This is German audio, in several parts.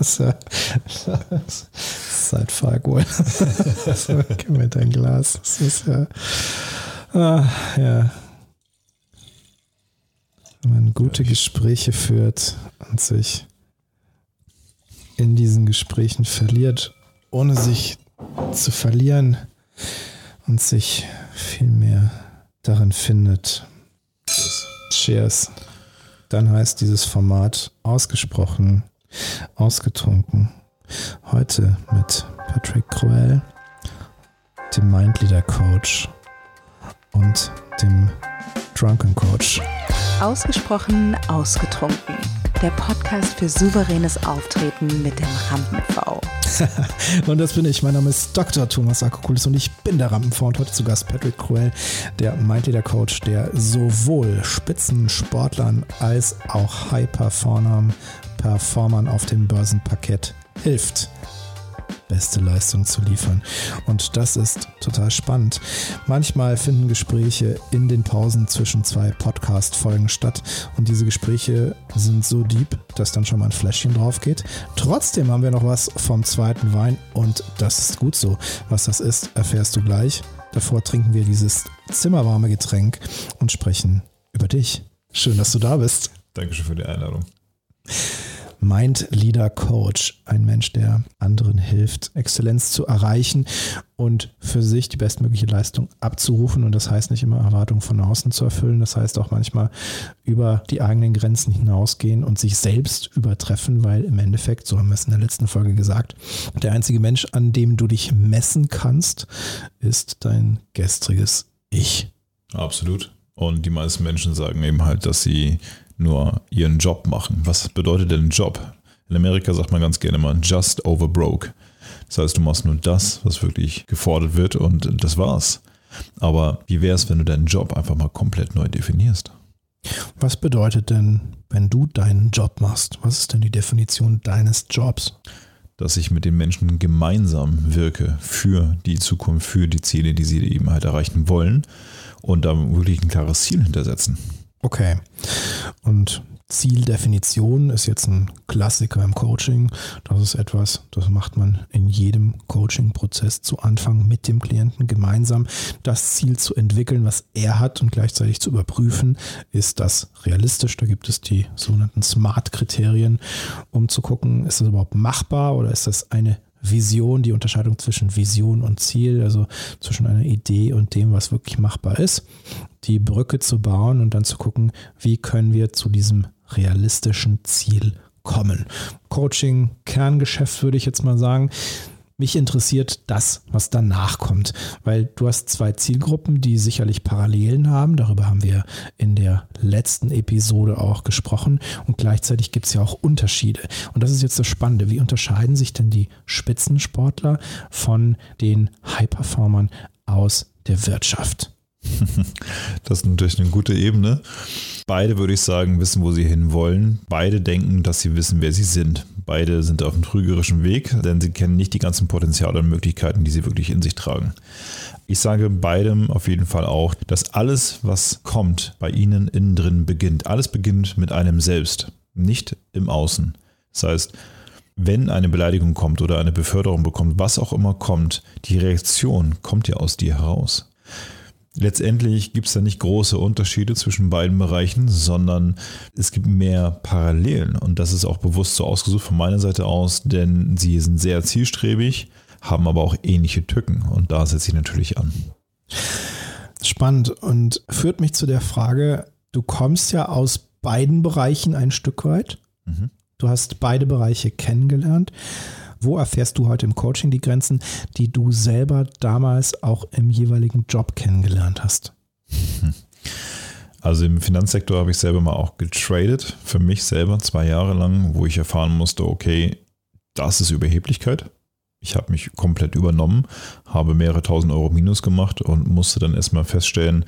Seit Farquhar. Gib mir dein Glas. Das ist ja. Ah, ja. Wenn man gute Gespräche führt und sich in diesen Gesprächen verliert, ohne sich zu verlieren und sich vielmehr darin findet. Cheers. Dann heißt dieses Format ausgesprochen, ausgetrunken. Heute mit Patrick Cruel, dem Mindleader Coach und dem Drunken Coach. Ausgesprochen ausgetrunken. Der Podcast für souveränes Auftreten mit dem Rampen-V. und das bin ich. Mein Name ist Dr. Thomas Akokulis und ich bin der Rampen-V und heute zu Gast Patrick Cruel, der Mindleader Coach, der sowohl Spitzensportlern als auch High-Performern Performern auf dem Börsenparkett hilft beste Leistung zu liefern. Und das ist total spannend. Manchmal finden Gespräche in den Pausen zwischen zwei Podcast-Folgen statt und diese Gespräche sind so deep, dass dann schon mal ein Fläschchen drauf geht. Trotzdem haben wir noch was vom zweiten Wein und das ist gut so. Was das ist, erfährst du gleich. Davor trinken wir dieses zimmerwarme Getränk und sprechen über dich. Schön, dass du da bist. Dankeschön für die Einladung. Mind Leader Coach, ein Mensch, der anderen hilft, Exzellenz zu erreichen und für sich die bestmögliche Leistung abzurufen. Und das heißt nicht immer Erwartungen von außen zu erfüllen. Das heißt auch manchmal über die eigenen Grenzen hinausgehen und sich selbst übertreffen, weil im Endeffekt, so haben wir es in der letzten Folge gesagt, der einzige Mensch, an dem du dich messen kannst, ist dein gestriges Ich. Absolut. Und die meisten Menschen sagen eben halt, dass sie nur ihren Job machen. Was bedeutet denn Job? In Amerika sagt man ganz gerne mal just over broke. Das heißt, du machst nur das, was wirklich gefordert wird und das war's. Aber wie wäre es, wenn du deinen Job einfach mal komplett neu definierst? Was bedeutet denn, wenn du deinen Job machst? Was ist denn die Definition deines Jobs? Dass ich mit den Menschen gemeinsam wirke für die Zukunft, für die Ziele, die sie eben halt erreichen wollen und da wirklich ein klares Ziel hintersetzen. Okay. Und Zieldefinition ist jetzt ein Klassiker im Coaching. Das ist etwas, das macht man in jedem Coaching-Prozess zu Anfang mit dem Klienten gemeinsam. Das Ziel zu entwickeln, was er hat und gleichzeitig zu überprüfen, ist das realistisch. Da gibt es die sogenannten SMART-Kriterien, um zu gucken, ist das überhaupt machbar oder ist das eine Vision, die Unterscheidung zwischen Vision und Ziel, also zwischen einer Idee und dem, was wirklich machbar ist, die Brücke zu bauen und dann zu gucken, wie können wir zu diesem realistischen Ziel kommen. Coaching, Kerngeschäft würde ich jetzt mal sagen. Mich interessiert das, was danach kommt, weil du hast zwei Zielgruppen, die sicherlich Parallelen haben. Darüber haben wir in der letzten Episode auch gesprochen. Und gleichzeitig gibt es ja auch Unterschiede. Und das ist jetzt das Spannende. Wie unterscheiden sich denn die Spitzensportler von den High-Performern aus der Wirtschaft? Das ist natürlich eine gute Ebene. Beide, würde ich sagen, wissen, wo sie hinwollen. Beide denken, dass sie wissen, wer sie sind. Beide sind auf einem trügerischen Weg, denn sie kennen nicht die ganzen Potenziale und Möglichkeiten, die sie wirklich in sich tragen. Ich sage beidem auf jeden Fall auch, dass alles, was kommt, bei ihnen innen drin beginnt. Alles beginnt mit einem selbst, nicht im Außen. Das heißt, wenn eine Beleidigung kommt oder eine Beförderung bekommt, was auch immer kommt, die Reaktion kommt ja aus dir heraus. Letztendlich gibt es da nicht große Unterschiede zwischen beiden Bereichen, sondern es gibt mehr Parallelen. Und das ist auch bewusst so ausgesucht von meiner Seite aus, denn sie sind sehr zielstrebig, haben aber auch ähnliche Tücken. Und da setze ich natürlich an. Spannend und führt mich zu der Frage, du kommst ja aus beiden Bereichen ein Stück weit. Mhm. Du hast beide Bereiche kennengelernt. Wo erfährst du heute im Coaching die Grenzen, die du selber damals auch im jeweiligen Job kennengelernt hast? Also im Finanzsektor habe ich selber mal auch getradet, für mich selber zwei Jahre lang, wo ich erfahren musste, okay, das ist Überheblichkeit. Ich habe mich komplett übernommen, habe mehrere tausend Euro Minus gemacht und musste dann erstmal feststellen,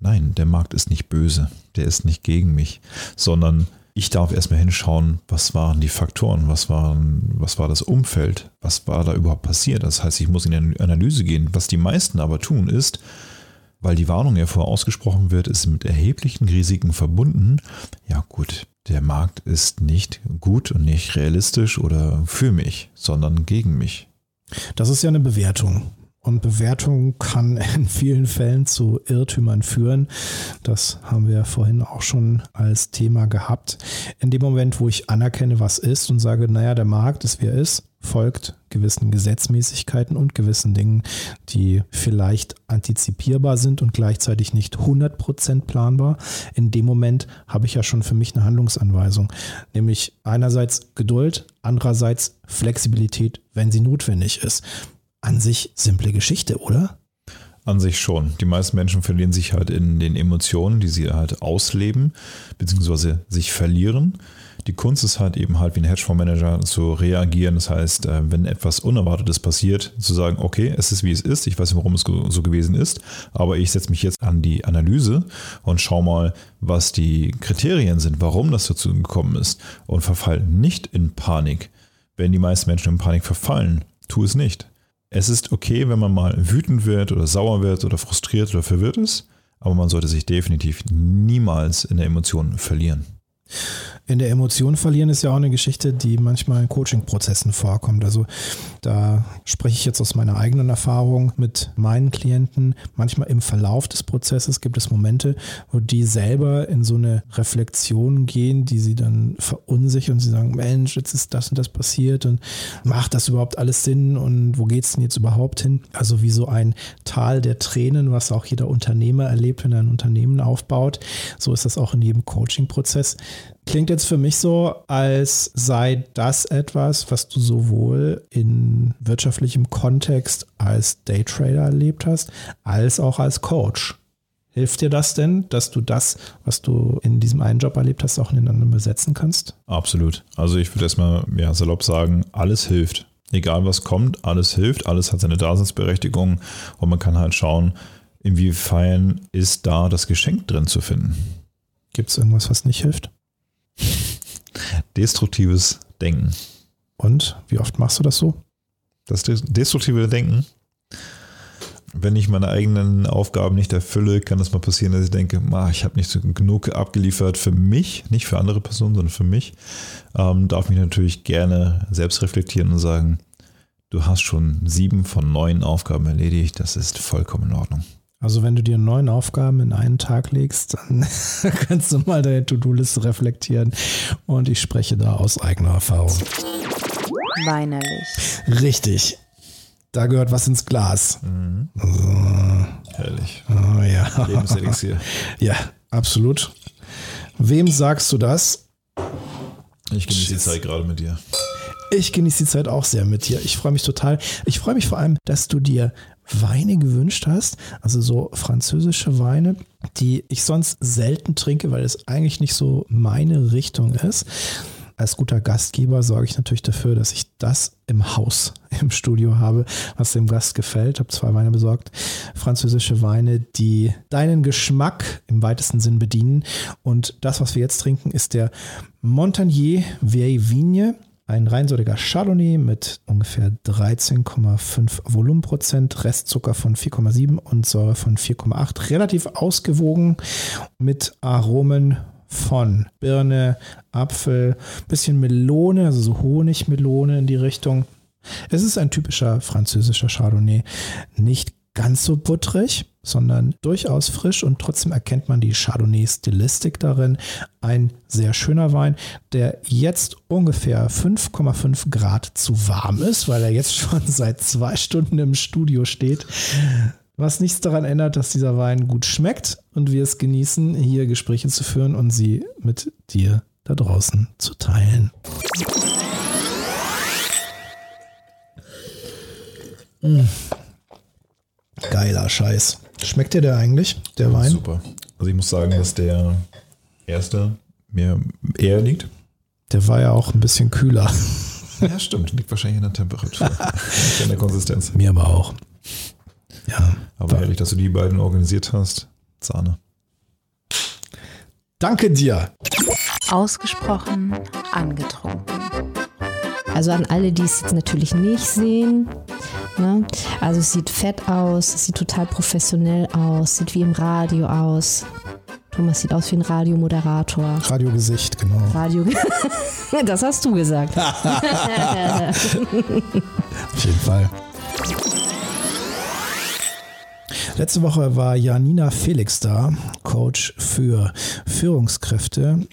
nein, der Markt ist nicht böse, der ist nicht gegen mich, sondern ich darf erstmal hinschauen, was waren die Faktoren, was, waren, was war das Umfeld, was war da überhaupt passiert. Das heißt, ich muss in eine Analyse gehen. Was die meisten aber tun, ist, weil die Warnung ja vorher ausgesprochen wird, ist mit erheblichen Risiken verbunden. Ja gut, der Markt ist nicht gut und nicht realistisch oder für mich, sondern gegen mich. Das ist ja eine Bewertung. Und Bewertung kann in vielen Fällen zu Irrtümern führen. Das haben wir vorhin auch schon als Thema gehabt. In dem Moment, wo ich anerkenne, was ist und sage, naja, der Markt ist, wie er ist, folgt gewissen Gesetzmäßigkeiten und gewissen Dingen, die vielleicht antizipierbar sind und gleichzeitig nicht 100% planbar. In dem Moment habe ich ja schon für mich eine Handlungsanweisung, nämlich einerseits Geduld, andererseits Flexibilität, wenn sie notwendig ist an sich simple Geschichte, oder? An sich schon. Die meisten Menschen verlieren sich halt in den Emotionen, die sie halt ausleben, beziehungsweise sich verlieren. Die Kunst ist halt eben halt wie ein Hedgefondsmanager zu reagieren. Das heißt, äh, wenn etwas Unerwartetes passiert, zu sagen, okay, es ist wie es ist, ich weiß nicht, warum es so gewesen ist, aber ich setze mich jetzt an die Analyse und schau mal, was die Kriterien sind, warum das dazu gekommen ist und verfall nicht in Panik. Wenn die meisten Menschen in Panik verfallen, tu es nicht. Es ist okay, wenn man mal wütend wird oder sauer wird oder frustriert oder verwirrt ist, aber man sollte sich definitiv niemals in der Emotion verlieren. In der Emotion verlieren ist ja auch eine Geschichte, die manchmal in Coaching-Prozessen vorkommt. Also da spreche ich jetzt aus meiner eigenen Erfahrung mit meinen Klienten. Manchmal im Verlauf des Prozesses gibt es Momente, wo die selber in so eine Reflexion gehen, die sie dann verunsichern und sie sagen, Mensch, jetzt ist das und das passiert und macht das überhaupt alles Sinn und wo geht es denn jetzt überhaupt hin? Also wie so ein Tal der Tränen, was auch jeder Unternehmer erlebt, wenn er ein Unternehmen aufbaut. So ist das auch in jedem Coaching-Prozess. Klingt jetzt für mich so, als sei das etwas, was du sowohl in wirtschaftlichem Kontext als Daytrader erlebt hast, als auch als Coach. Hilft dir das denn, dass du das, was du in diesem einen Job erlebt hast, auch ineinander besetzen kannst? Absolut. Also ich würde erstmal ja, salopp sagen, alles hilft. Egal was kommt, alles hilft, alles hat seine Daseinsberechtigung und man kann halt schauen, inwiefern ist da das Geschenk drin zu finden. Gibt es irgendwas, was nicht hilft? Destruktives Denken. Und wie oft machst du das so? Das destruktive Denken. Wenn ich meine eigenen Aufgaben nicht erfülle, kann es mal passieren, dass ich denke, ah, ich habe nicht so genug abgeliefert für mich, nicht für andere Personen, sondern für mich. Ähm, darf mich natürlich gerne selbst reflektieren und sagen, du hast schon sieben von neun Aufgaben erledigt, das ist vollkommen in Ordnung. Also wenn du dir neun Aufgaben in einen Tag legst, dann kannst du mal deine To-Do-Liste reflektieren. Und ich spreche da aus eigener Erfahrung. Weinerlich. Richtig. Da gehört was ins Glas. Mhm. So. Herrlich. Oh, ja. Lebenselixier. Ja, absolut. Wem sagst du das? Ich genieße die Zeit gerade mit dir. Ich genieße die Zeit auch sehr mit dir. Ich freue mich total. Ich freue mich vor allem, dass du dir Weine gewünscht hast, also so französische Weine, die ich sonst selten trinke, weil es eigentlich nicht so meine Richtung ist. Als guter Gastgeber sorge ich natürlich dafür, dass ich das im Haus, im Studio habe, was dem Gast gefällt. Habe zwei Weine besorgt. Französische Weine, die deinen Geschmack im weitesten Sinn bedienen. Und das, was wir jetzt trinken, ist der Montagnier Vieille Vigne ein reinsortiger Chardonnay mit ungefähr 13,5 Volumenprozent, Restzucker von 4,7 und Säure von 4,8. Relativ ausgewogen mit Aromen von Birne, Apfel, bisschen Melone, also so Honigmelone in die Richtung. Es ist ein typischer französischer Chardonnay. Nicht ganz so butterig, sondern durchaus frisch und trotzdem erkennt man die Chardonnay-Stilistik darin. Ein sehr schöner Wein, der jetzt ungefähr 5,5 Grad zu warm ist, weil er jetzt schon seit zwei Stunden im Studio steht. Was nichts daran ändert, dass dieser Wein gut schmeckt und wir es genießen, hier Gespräche zu führen und sie mit dir da draußen zu teilen. Mmh. Geiler Scheiß. Schmeckt dir der eigentlich, der Wein? Super. Also ich muss sagen, dass der erste mir eher liegt. Der war ja auch ein bisschen kühler. Ja, stimmt. Liegt wahrscheinlich in der Temperatur. Nicht in der Konsistenz. Mir aber auch. Ja. Aber herrlich, dass du die beiden organisiert hast. Zahne. Danke dir. Ausgesprochen angetrunken. Also an alle, die es jetzt natürlich nicht sehen, Ne? Also es sieht fett aus, es sieht total professionell aus, sieht wie im Radio aus. Thomas sieht aus wie ein Radiomoderator. Radiogesicht, genau. Radio. das hast du gesagt. Auf jeden Fall. Letzte Woche war Janina Felix da, Coach für Führungskräfte.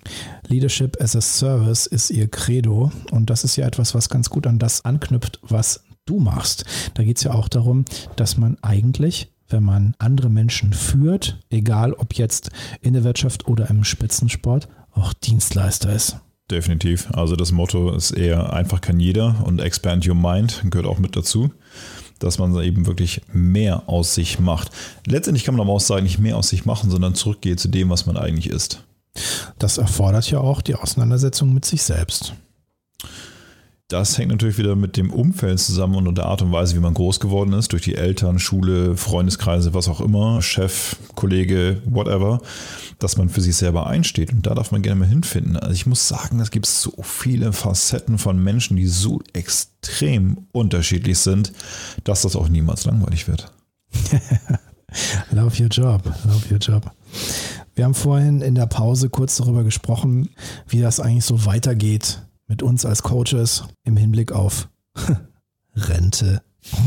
Leadership as a Service ist ihr Credo und das ist ja etwas, was ganz gut an das anknüpft, was du machst. Da geht es ja auch darum, dass man eigentlich wenn man andere Menschen führt, egal ob jetzt in der Wirtschaft oder im Spitzensport, auch Dienstleister ist. Definitiv. Also das Motto ist eher einfach kann jeder und expand your mind gehört auch mit dazu dass man eben wirklich mehr aus sich macht. Letztendlich kann man aber auch sagen, nicht mehr aus sich machen, sondern zurückgeht zu dem, was man eigentlich ist. Das erfordert ja auch die Auseinandersetzung mit sich selbst. Das hängt natürlich wieder mit dem Umfeld zusammen und der Art und Weise, wie man groß geworden ist, durch die Eltern, Schule, Freundeskreise, was auch immer, Chef, Kollege, whatever, dass man für sich selber einsteht. Und da darf man gerne mal hinfinden. Also ich muss sagen, es gibt so viele Facetten von Menschen, die so extrem unterschiedlich sind, dass das auch niemals langweilig wird. love your job, love your job. Wir haben vorhin in der Pause kurz darüber gesprochen, wie das eigentlich so weitergeht mit uns als Coaches im Hinblick auf Rente.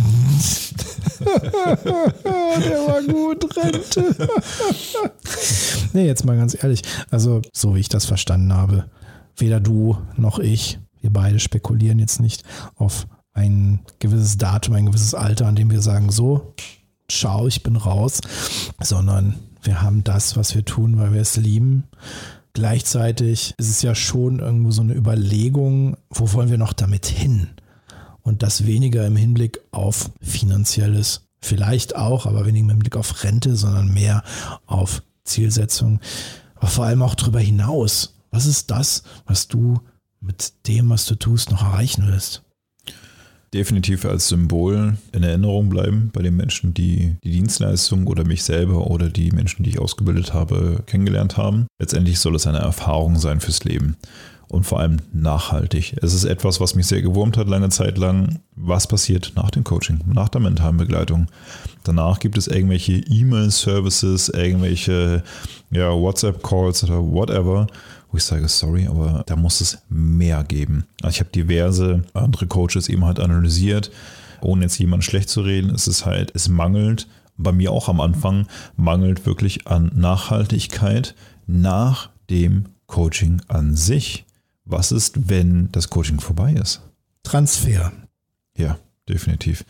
Der war gut, Rente. nee, jetzt mal ganz ehrlich. Also, so wie ich das verstanden habe, weder du noch ich, wir beide spekulieren jetzt nicht auf ein gewisses Datum, ein gewisses Alter, an dem wir sagen, so, ciao, ich bin raus, sondern wir haben das, was wir tun, weil wir es lieben Gleichzeitig ist es ja schon irgendwo so eine Überlegung, wo wollen wir noch damit hin? Und das weniger im Hinblick auf finanzielles, vielleicht auch, aber weniger im Hinblick auf Rente, sondern mehr auf Zielsetzung, aber vor allem auch darüber hinaus. Was ist das, was du mit dem, was du tust, noch erreichen willst? Definitiv als Symbol in Erinnerung bleiben bei den Menschen, die die Dienstleistung oder mich selber oder die Menschen, die ich ausgebildet habe, kennengelernt haben. Letztendlich soll es eine Erfahrung sein fürs Leben und vor allem nachhaltig. Es ist etwas, was mich sehr gewurmt hat lange Zeit lang. Was passiert nach dem Coaching, nach der mentalen Begleitung? Danach gibt es irgendwelche E-Mail-Services, irgendwelche ja, WhatsApp-Calls oder whatever wo ich sage, sorry, aber da muss es mehr geben. Also ich habe diverse andere Coaches eben halt analysiert, ohne jetzt jemanden schlecht zu reden. Es ist halt, es mangelt, bei mir auch am Anfang, mangelt wirklich an Nachhaltigkeit nach dem Coaching an sich. Was ist, wenn das Coaching vorbei ist? Transfer. Ja, definitiv.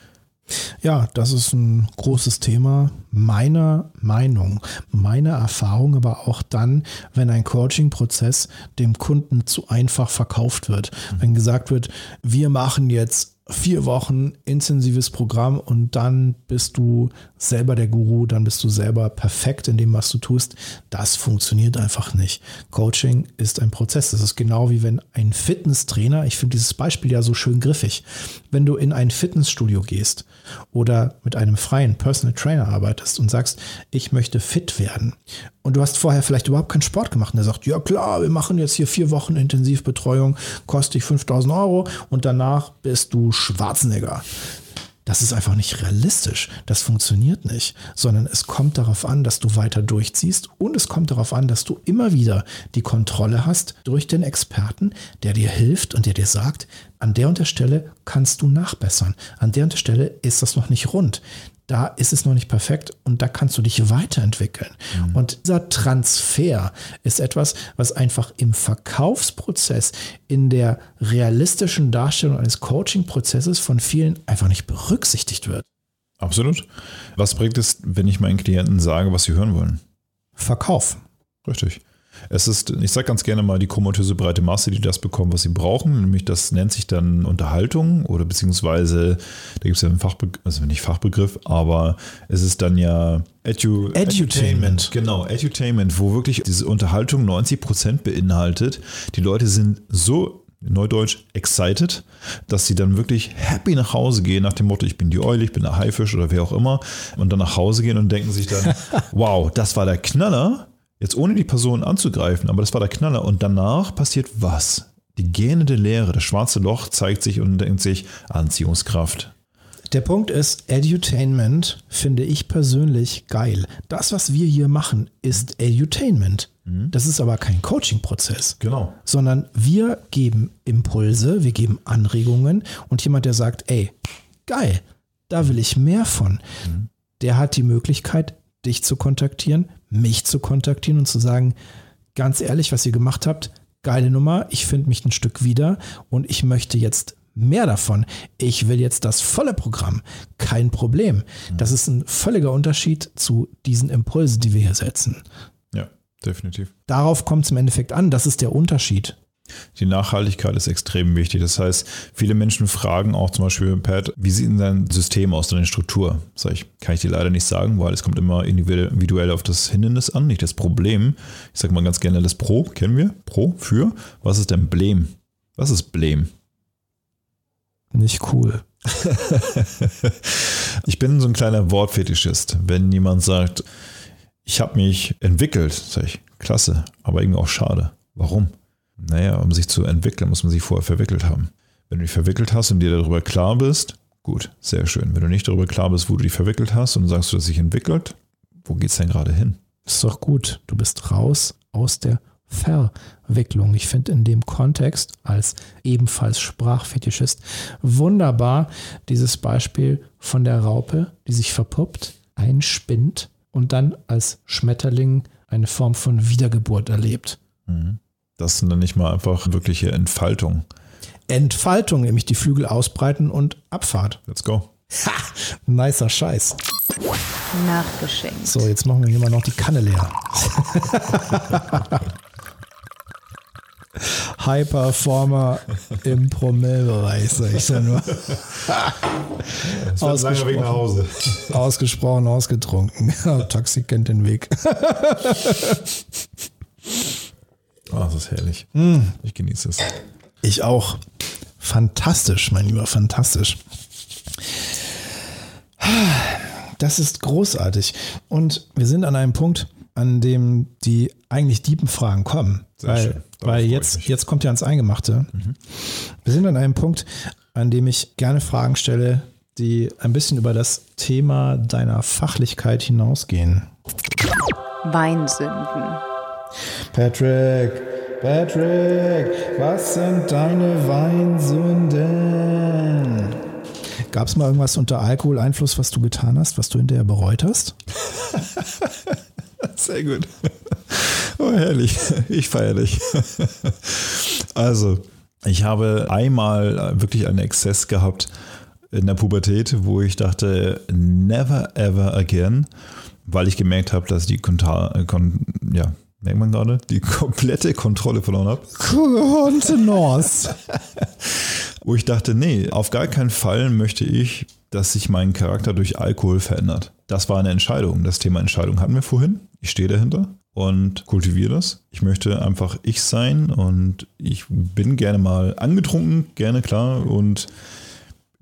Ja, das ist ein großes Thema meiner Meinung, meiner Erfahrung, aber auch dann, wenn ein Coaching-Prozess dem Kunden zu einfach verkauft wird. Wenn gesagt wird, wir machen jetzt vier Wochen intensives Programm und dann bist du selber der Guru, dann bist du selber perfekt in dem, was du tust. Das funktioniert einfach nicht. Coaching ist ein Prozess. Das ist genau wie wenn ein Fitnesstrainer, ich finde dieses Beispiel ja so schön griffig, wenn du in ein Fitnessstudio gehst oder mit einem freien Personal Trainer arbeitest und sagst, ich möchte fit werden und du hast vorher vielleicht überhaupt keinen Sport gemacht und der sagt, ja klar, wir machen jetzt hier vier Wochen Intensivbetreuung, kostet dich 5000 Euro und danach bist du Schwarzenegger. Das ist einfach nicht realistisch. Das funktioniert nicht, sondern es kommt darauf an, dass du weiter durchziehst und es kommt darauf an, dass du immer wieder die Kontrolle hast durch den Experten, der dir hilft und der dir sagt, an der und der Stelle kannst du nachbessern. An der und der Stelle ist das noch nicht rund da ist es noch nicht perfekt und da kannst du dich weiterentwickeln. Mhm. Und dieser Transfer ist etwas, was einfach im Verkaufsprozess, in der realistischen Darstellung eines Coaching-Prozesses von vielen einfach nicht berücksichtigt wird. Absolut. Was bringt es, wenn ich meinen Klienten sage, was sie hören wollen? Verkauf. Richtig. Es ist, ich sage ganz gerne mal, die komatöse breite Masse, die das bekommen, was sie brauchen. Nämlich das nennt sich dann Unterhaltung oder beziehungsweise, da gibt es ja einen Fachbegriff, also nicht Fachbegriff, aber es ist dann ja Edu Edutainment. Genau, Edutainment, wo wirklich diese Unterhaltung 90 Prozent beinhaltet. Die Leute sind so Neudeutsch excited, dass sie dann wirklich happy nach Hause gehen, nach dem Motto, ich bin die Eule, ich bin der Haifisch oder wer auch immer, und dann nach Hause gehen und denken sich dann, wow, das war der Knaller. Jetzt ohne die Person anzugreifen, aber das war der Knaller. Und danach passiert was? Die gähnende Leere, das schwarze Loch zeigt sich und denkt sich Anziehungskraft. Der Punkt ist, Edutainment finde ich persönlich geil. Das, was wir hier machen, ist Edutainment. Das ist aber kein Coaching-Prozess. Genau. Sondern wir geben Impulse, wir geben Anregungen und jemand, der sagt, ey, geil, da will ich mehr von, der hat die Möglichkeit, dich zu kontaktieren, mich zu kontaktieren und zu sagen, ganz ehrlich, was ihr gemacht habt, geile Nummer, ich finde mich ein Stück wieder und ich möchte jetzt mehr davon. Ich will jetzt das volle Programm. Kein Problem. Das ist ein völliger Unterschied zu diesen Impulsen, die wir hier setzen. Ja, definitiv. Darauf kommt es im Endeffekt an. Das ist der Unterschied. Die Nachhaltigkeit ist extrem wichtig. Das heißt, viele Menschen fragen auch zum Beispiel, Pat, wie sieht denn dein System aus, deine Struktur? Sag ich, kann ich dir leider nicht sagen, weil es kommt immer individuell auf das Hindernis an, nicht das Problem. Ich sage mal ganz gerne das Pro, kennen wir? Pro, für. Was ist denn Blem? Was ist Blem? Nicht cool. ich bin so ein kleiner Wortfetischist. Wenn jemand sagt, ich habe mich entwickelt, sage ich, klasse, aber irgendwie auch schade. Warum? Naja, um sich zu entwickeln, muss man sich vorher verwickelt haben. Wenn du dich verwickelt hast und dir darüber klar bist, gut, sehr schön. Wenn du nicht darüber klar bist, wo du dich verwickelt hast und sagst, du hast dich entwickelt, wo geht es denn gerade hin? ist doch gut. Du bist raus aus der Verwicklung. Ich finde in dem Kontext als ebenfalls Sprachfetischist wunderbar dieses Beispiel von der Raupe, die sich verpuppt, einspinnt und dann als Schmetterling eine Form von Wiedergeburt erlebt. Das sind dann nicht mal einfach wirkliche Entfaltung. Entfaltung, nämlich die Flügel ausbreiten und Abfahrt. Let's go. Ha, nicer Scheiß. Nachgeschenkt. So, jetzt machen wir hier mal noch die Kanne leer. High Performer im Promillbereich, sag ich ja nur. ausgesprochen, Hause. ausgesprochen, ausgetrunken. Taxi kennt den Weg. Ah, das ist herrlich. Ich genieße es. Ich auch. Fantastisch, mein Lieber, fantastisch. Das ist großartig. Und wir sind an einem Punkt, an dem die eigentlich tiefen Fragen kommen. Sehr weil weil jetzt, jetzt kommt ja ans Eingemachte. Wir sind an einem Punkt, an dem ich gerne Fragen stelle, die ein bisschen über das Thema deiner Fachlichkeit hinausgehen. Weinsünden. Patrick, Patrick, was sind deine Weinsünden? Gab es mal irgendwas unter Alkoholeinfluss, was du getan hast, was du hinterher bereut hast? Sehr gut. Oh, herrlich. Ich feiere dich. Also, ich habe einmal wirklich einen Exzess gehabt in der Pubertät, wo ich dachte, never ever again, weil ich gemerkt habe, dass die Konta kon ja, merkt man gerade, die komplette Kontrolle verloren habe. Kontenance. Wo ich dachte, nee, auf gar keinen Fall möchte ich, dass sich mein Charakter durch Alkohol verändert. Das war eine Entscheidung. Das Thema Entscheidung hatten wir vorhin. Ich stehe dahinter und kultiviere das. Ich möchte einfach ich sein und ich bin gerne mal angetrunken, gerne klar und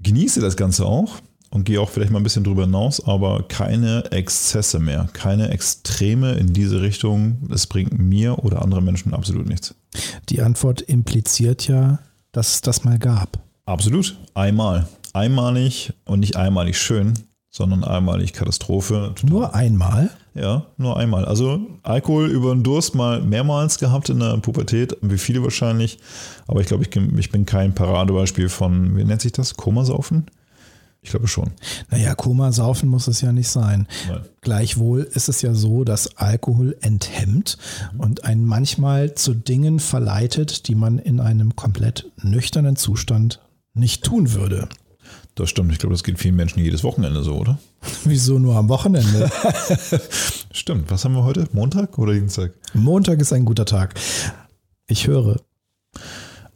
genieße das Ganze auch und gehe auch vielleicht mal ein bisschen drüber hinaus, aber keine Exzesse mehr, keine Extreme in diese Richtung. Das bringt mir oder anderen Menschen absolut nichts. Die Antwort impliziert ja, dass es das mal gab. Absolut. Einmal. Einmalig und nicht einmalig schön, sondern einmalig Katastrophe. Nur einmal. Ja, nur einmal. Also Alkohol über den Durst mal mehrmals gehabt in der Pubertät, wie viele wahrscheinlich. Aber ich glaube, ich, ich bin kein Paradebeispiel von, wie nennt sich das? Komasaufen? Ich glaube schon. Naja, Koma saufen muss es ja nicht sein. Nein. Gleichwohl ist es ja so, dass Alkohol enthemmt und einen manchmal zu Dingen verleitet, die man in einem komplett nüchternen Zustand nicht tun würde. Das stimmt. Ich glaube, das geht vielen Menschen jedes Wochenende so, oder? Wieso nur am Wochenende? Stimmt. Was haben wir heute? Montag oder Dienstag? Montag ist ein guter Tag. Ich höre.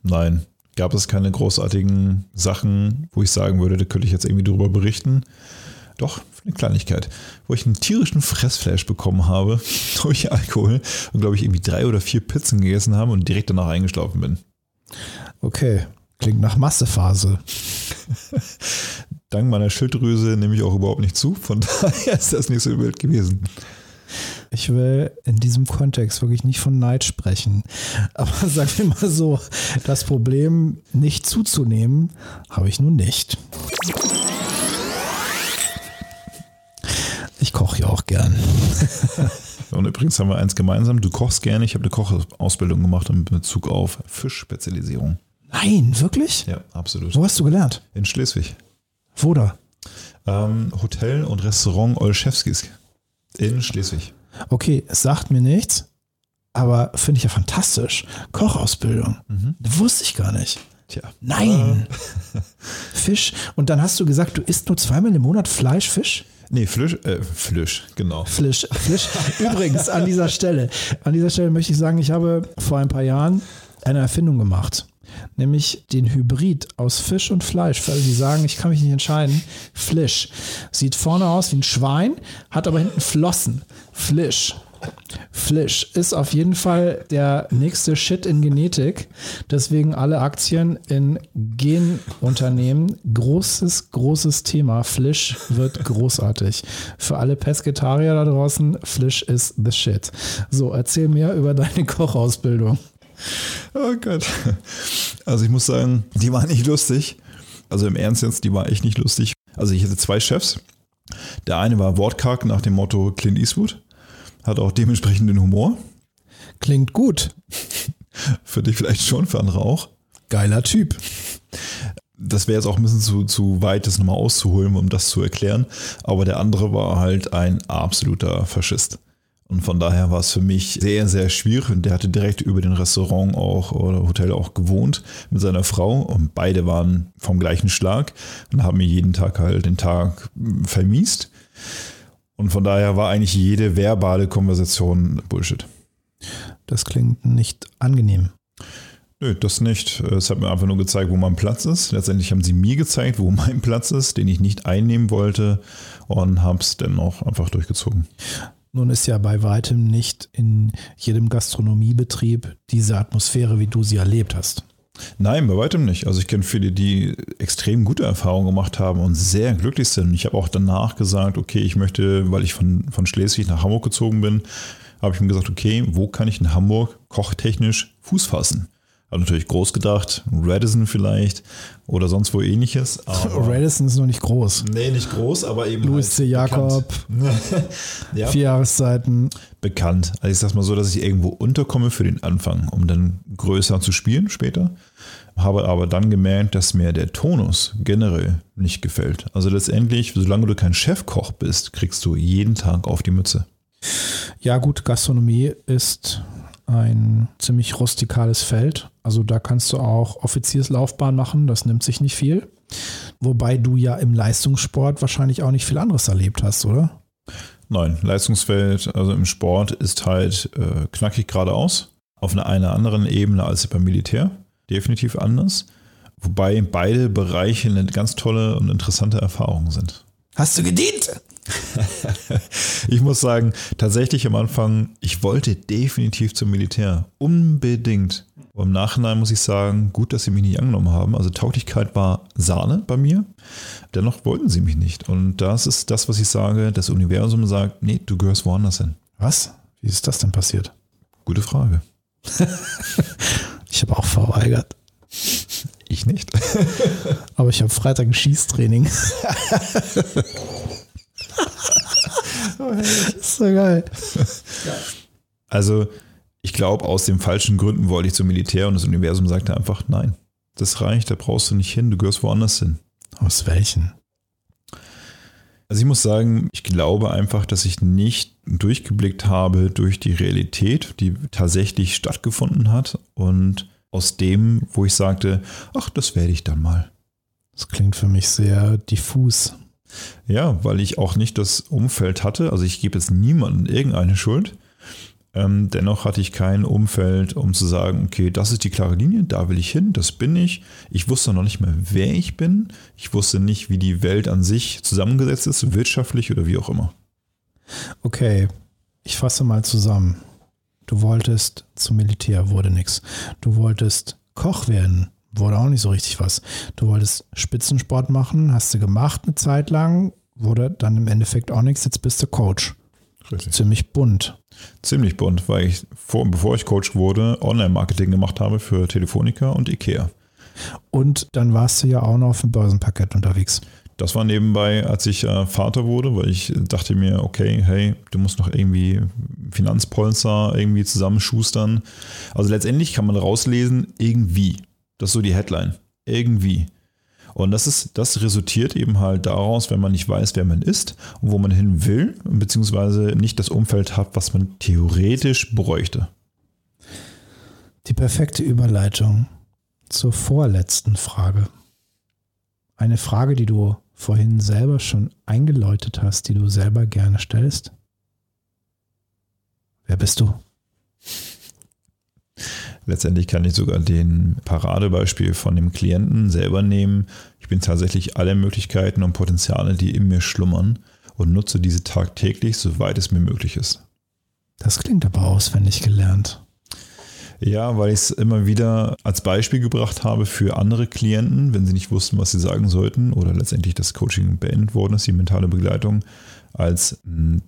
Nein. Gab es keine großartigen Sachen, wo ich sagen würde, da könnte ich jetzt irgendwie drüber berichten? Doch, eine Kleinigkeit, wo ich einen tierischen Fressflash bekommen habe durch Alkohol und glaube ich irgendwie drei oder vier Pizzen gegessen habe und direkt danach eingeschlafen bin. Okay, klingt nach Massephase. Dank meiner Schilddrüse nehme ich auch überhaupt nicht zu, von daher ist das nicht so wild gewesen. Ich will in diesem Kontext wirklich nicht von Neid sprechen. Aber sagen wir mal so, das Problem, nicht zuzunehmen, habe ich nun nicht. koche ja auch gern. Und übrigens haben wir eins gemeinsam. Du kochst gerne. Ich habe eine Kochausbildung gemacht in Bezug auf Fischspezialisierung. Nein, wirklich? Ja, absolut. Wo hast du gelernt? In Schleswig. Wo da? Ähm, Hotel und Restaurant Olszewskis in Schleswig. Okay, es sagt mir nichts, aber finde ich ja fantastisch. Kochausbildung. Wusste ich gar nicht. Tja. Nein. Fisch. Und dann hast du gesagt, du isst nur zweimal im Monat Fleisch, Fisch? Nee, Flisch, äh, Flisch, genau. Flisch, Flisch. Übrigens, an dieser Stelle, an dieser Stelle möchte ich sagen, ich habe vor ein paar Jahren eine Erfindung gemacht. Nämlich den Hybrid aus Fisch und Fleisch. Für alle, die sagen, ich kann mich nicht entscheiden. Flisch. Sieht vorne aus wie ein Schwein, hat aber hinten Flossen. Flisch. Flisch ist auf jeden Fall der nächste Shit in Genetik. Deswegen alle Aktien in Genunternehmen. Großes, großes Thema. Flisch wird großartig. Für alle Pesketarier da draußen, Flisch ist the shit. So, erzähl mir über deine Kochausbildung. Oh Gott. Also ich muss sagen, die war nicht lustig. Also im Ernst jetzt, die war echt nicht lustig. Also ich hatte zwei Chefs. Der eine war wortkarg nach dem Motto Clint Eastwood. Hat auch dementsprechend den Humor. Klingt gut. Für dich vielleicht schon, für andere auch. Geiler Typ. Das wäre jetzt auch ein bisschen zu, zu weit, das nochmal auszuholen, um das zu erklären. Aber der andere war halt ein absoluter Faschist. Und von daher war es für mich sehr, sehr schwierig. Und der hatte direkt über den Restaurant auch oder Hotel auch gewohnt mit seiner Frau. Und beide waren vom gleichen Schlag und haben mir jeden Tag halt den Tag vermiest. Und von daher war eigentlich jede verbale Konversation Bullshit. Das klingt nicht angenehm. Nö, das nicht. Es hat mir einfach nur gezeigt, wo mein Platz ist. Letztendlich haben sie mir gezeigt, wo mein Platz ist, den ich nicht einnehmen wollte und habe es dennoch einfach durchgezogen. Nun ist ja bei weitem nicht in jedem Gastronomiebetrieb diese Atmosphäre, wie du sie erlebt hast. Nein, bei weitem nicht. Also ich kenne viele, die extrem gute Erfahrungen gemacht haben und sehr glücklich sind. Ich habe auch danach gesagt, okay, ich möchte, weil ich von, von Schleswig nach Hamburg gezogen bin, habe ich mir gesagt, okay, wo kann ich in Hamburg kochtechnisch Fuß fassen? Habe natürlich groß gedacht, Radisson vielleicht oder sonst wo ähnliches. Radisson ist noch nicht groß. nee, nicht groß, aber eben Louis halt C. Jakob, ja, vier Jahreszeiten. bekannt. Also ich sag's mal so, dass ich irgendwo unterkomme für den Anfang, um dann größer zu spielen später. Habe aber dann gemerkt, dass mir der Tonus generell nicht gefällt. Also letztendlich, solange du kein Chefkoch bist, kriegst du jeden Tag auf die Mütze. Ja, gut, Gastronomie ist ein ziemlich rustikales Feld. Also da kannst du auch Offizierslaufbahn machen, das nimmt sich nicht viel. Wobei du ja im Leistungssport wahrscheinlich auch nicht viel anderes erlebt hast, oder? Nein, Leistungsfeld, also im Sport ist halt äh, knackig geradeaus. Auf einer, einer anderen Ebene als beim Militär. Definitiv anders. Wobei beide Bereiche eine ganz tolle und interessante Erfahrung sind. Hast du gedient? Ich muss sagen, tatsächlich am Anfang, ich wollte definitiv zum Militär. Unbedingt. Und Im Nachhinein muss ich sagen, gut, dass sie mich nicht angenommen haben. Also Tauglichkeit war Sahne bei mir. Dennoch wollten sie mich nicht. Und das ist das, was ich sage. Das Universum sagt, nee, du gehörst woanders hin. Was? Wie ist das denn passiert? Gute Frage. Ich habe auch verweigert. Ich nicht. Aber ich habe Freitag ein Schießtraining. das ist so geil. Also, ich glaube, aus den falschen Gründen wollte ich zum Militär und das Universum sagte einfach, nein, das reicht, da brauchst du nicht hin, du gehörst woanders hin. Aus welchen? Also ich muss sagen, ich glaube einfach, dass ich nicht durchgeblickt habe durch die Realität, die tatsächlich stattgefunden hat und aus dem, wo ich sagte, ach, das werde ich dann mal. Das klingt für mich sehr diffus. Ja, weil ich auch nicht das Umfeld hatte. Also ich gebe jetzt niemandem irgendeine Schuld. Ähm, dennoch hatte ich kein Umfeld, um zu sagen, okay, das ist die klare Linie, da will ich hin, das bin ich. Ich wusste noch nicht mehr, wer ich bin. Ich wusste nicht, wie die Welt an sich zusammengesetzt ist, wirtschaftlich oder wie auch immer. Okay, ich fasse mal zusammen. Du wolltest zum Militär, wurde nix. Du wolltest Koch werden, wurde auch nicht so richtig was. Du wolltest Spitzensport machen, hast du gemacht eine Zeit lang, wurde dann im Endeffekt auch nichts. Jetzt bist du Coach. Richtig. Ziemlich bunt. Ziemlich bunt, weil ich, vor, bevor ich Coach wurde, Online-Marketing gemacht habe für Telefonica und Ikea. Und dann warst du ja auch noch auf dem Börsenparkett unterwegs. Das war nebenbei, als ich äh, Vater wurde, weil ich dachte mir, okay, hey, du musst noch irgendwie Finanzpolster irgendwie zusammenschustern. Also letztendlich kann man rauslesen, irgendwie. Das ist so die Headline. Irgendwie. Und das ist, das resultiert eben halt daraus, wenn man nicht weiß, wer man ist und wo man hin will, beziehungsweise nicht das Umfeld hat, was man theoretisch bräuchte. Die perfekte Überleitung zur vorletzten Frage. Eine Frage, die du vorhin selber schon eingeläutet hast, die du selber gerne stellst. Wer bist du? Letztendlich kann ich sogar den Paradebeispiel von dem Klienten selber nehmen. Ich bin tatsächlich alle Möglichkeiten und Potenziale, die in mir schlummern und nutze diese tagtäglich, soweit es mir möglich ist. Das klingt aber auswendig gelernt. Ja, weil ich es immer wieder als Beispiel gebracht habe für andere Klienten, wenn sie nicht wussten, was sie sagen sollten oder letztendlich das Coaching beendet worden ist, die mentale Begleitung als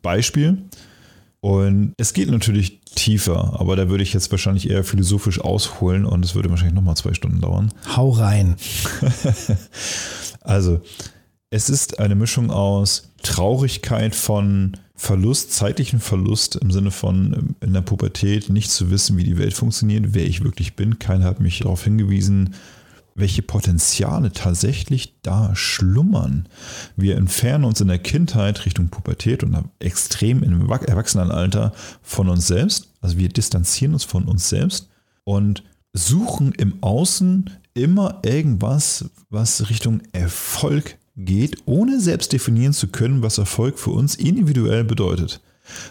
Beispiel. Und es geht natürlich tiefer, aber da würde ich jetzt wahrscheinlich eher philosophisch ausholen und es würde wahrscheinlich nochmal zwei Stunden dauern. Hau rein. also, es ist eine Mischung aus Traurigkeit von Verlust, zeitlichen Verlust im Sinne von ähm, in der Pubertät nicht zu wissen, wie die Welt funktioniert, wer ich wirklich bin. Keiner hat mich darauf hingewiesen, welche Potenziale tatsächlich da schlummern. Wir entfernen uns in der Kindheit Richtung Pubertät und extrem im Erwachsenenalter von uns selbst. Also wir distanzieren uns von uns selbst und suchen im Außen immer irgendwas, was Richtung Erfolg geht, ohne selbst definieren zu können, was Erfolg für uns individuell bedeutet.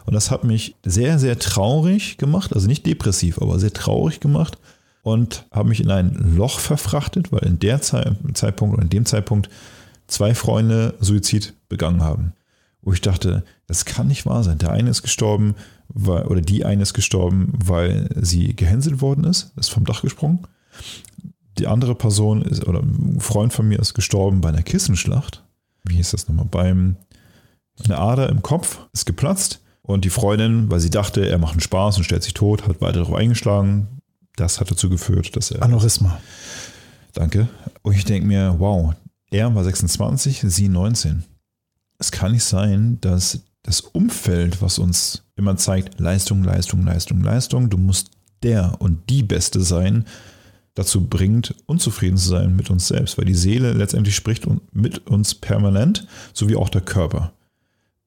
Und das hat mich sehr, sehr traurig gemacht, also nicht depressiv, aber sehr traurig gemacht und habe mich in ein Loch verfrachtet, weil in der Zeitpunkt oder in dem Zeitpunkt zwei Freunde Suizid begangen haben. Wo ich dachte, das kann nicht wahr sein. Der eine ist gestorben, weil, oder die eine ist gestorben, weil sie gehänselt worden ist, ist vom Dach gesprungen die andere Person ist, oder ein Freund von mir ist gestorben bei einer Kissenschlacht. Wie hieß das nochmal? Beim, eine Ader im Kopf ist geplatzt und die Freundin, weil sie dachte, er macht einen Spaß und stellt sich tot, hat weiter darauf eingeschlagen. Das hat dazu geführt, dass er. Aneurysma. Danke. Und ich denke mir, wow, er war 26, sie 19. Es kann nicht sein, dass das Umfeld, was uns immer zeigt, Leistung, Leistung, Leistung, Leistung, du musst der und die Beste sein, dazu bringt, unzufrieden zu sein mit uns selbst, weil die Seele letztendlich spricht mit uns permanent, sowie auch der Körper.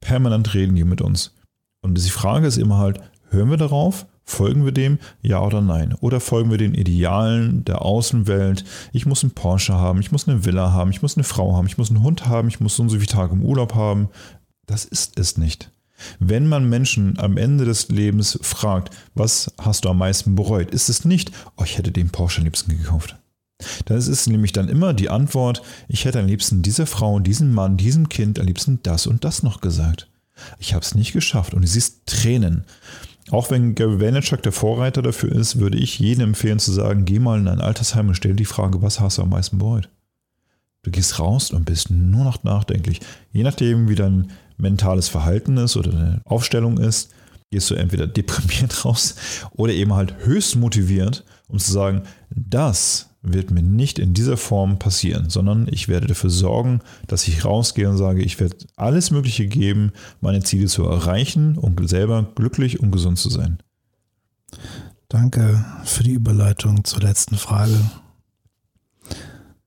Permanent reden die mit uns. Und die Frage ist immer halt, hören wir darauf? Folgen wir dem? Ja oder nein? Oder folgen wir den Idealen der Außenwelt? Ich muss einen Porsche haben, ich muss eine Villa haben, ich muss eine Frau haben, ich muss einen Hund haben, ich muss so und so viele Tage im Urlaub haben. Das ist es nicht. Wenn man Menschen am Ende des Lebens fragt, was hast du am meisten bereut, ist es nicht, oh, ich hätte den Porsche am liebsten gekauft. Das ist nämlich dann immer die Antwort, ich hätte am liebsten dieser Frau, diesem Mann, diesem Kind am liebsten das und das noch gesagt. Ich habe es nicht geschafft und du siehst Tränen. Auch wenn Gary Vaynerchuk der Vorreiter dafür ist, würde ich jedem empfehlen zu sagen, geh mal in ein Altersheim und stell die Frage, was hast du am meisten bereut? Du gehst raus und bist nur noch nachdenklich. Je nachdem, wie dein mentales Verhalten ist oder eine Aufstellung ist, gehst du entweder deprimiert raus oder eben halt höchst motiviert, um zu sagen, das wird mir nicht in dieser Form passieren, sondern ich werde dafür sorgen, dass ich rausgehe und sage, ich werde alles Mögliche geben, meine Ziele zu erreichen und selber glücklich und gesund zu sein. Danke für die Überleitung zur letzten Frage.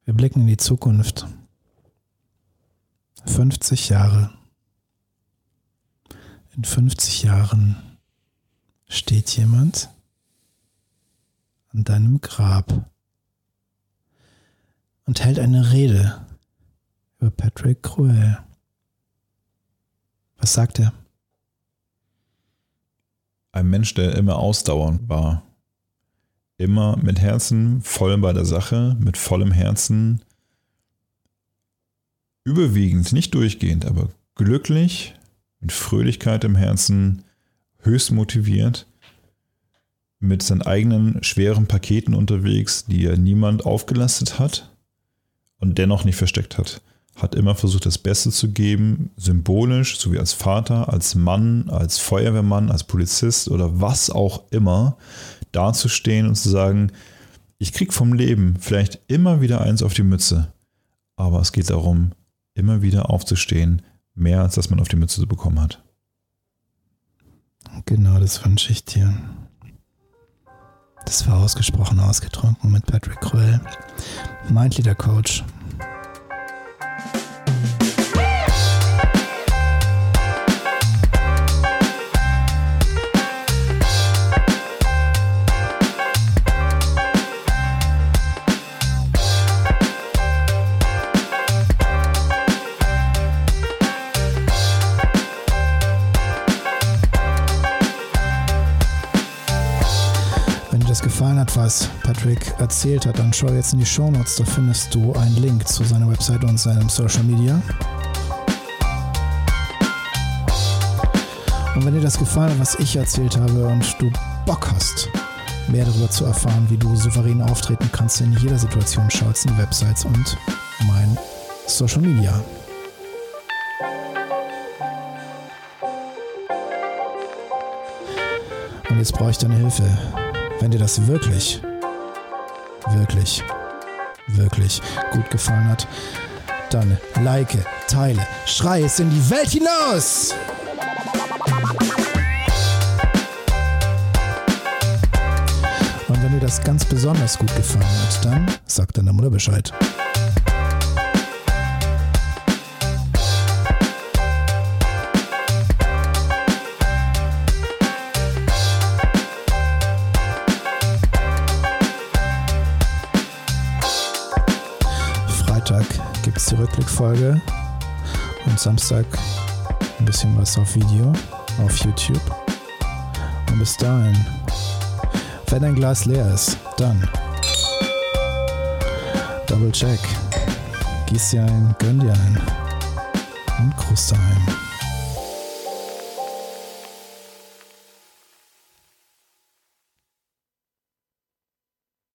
Wir blicken in die Zukunft. 50 Jahre in 50 Jahren steht jemand an deinem Grab und hält eine Rede über Patrick Cruel. Was sagt er? Ein Mensch, der immer ausdauernd war. Immer mit Herzen voll bei der Sache, mit vollem Herzen. Überwiegend, nicht durchgehend, aber glücklich mit Fröhlichkeit im Herzen, höchst motiviert, mit seinen eigenen schweren Paketen unterwegs, die er niemand aufgelastet hat und dennoch nicht versteckt hat. Hat immer versucht, das Beste zu geben, symbolisch, sowie als Vater, als Mann, als Feuerwehrmann, als Polizist oder was auch immer, dazustehen und zu sagen, ich krieg vom Leben vielleicht immer wieder eins auf die Mütze, aber es geht darum, immer wieder aufzustehen, mehr als dass man auf die Mütze bekommen hat. Genau, das wünsche ich dir. Das war ausgesprochen ausgetrunken mit Patrick Cruel, Mindleader Coach. Was Patrick erzählt hat, dann schau jetzt in die Show Notes. Da findest du einen Link zu seiner Website und seinem Social Media. Und wenn dir das gefallen hat, was ich erzählt habe und du Bock hast, mehr darüber zu erfahren, wie du souverän auftreten kannst in jeder Situation, schau jetzt in die Websites und mein Social Media. Und jetzt brauche ich deine Hilfe. Wenn dir das wirklich, wirklich, wirklich gut gefallen hat, dann like, teile, schrei es in die Welt hinaus! Und wenn dir das ganz besonders gut gefallen hat, dann sag deiner Mutter Bescheid. Rückblickfolge und Samstag ein bisschen was auf Video auf YouTube. Und bis dahin, wenn dein Glas leer ist, dann Double Check. Gieß dir ein, gönn dir ein und Kruste ein.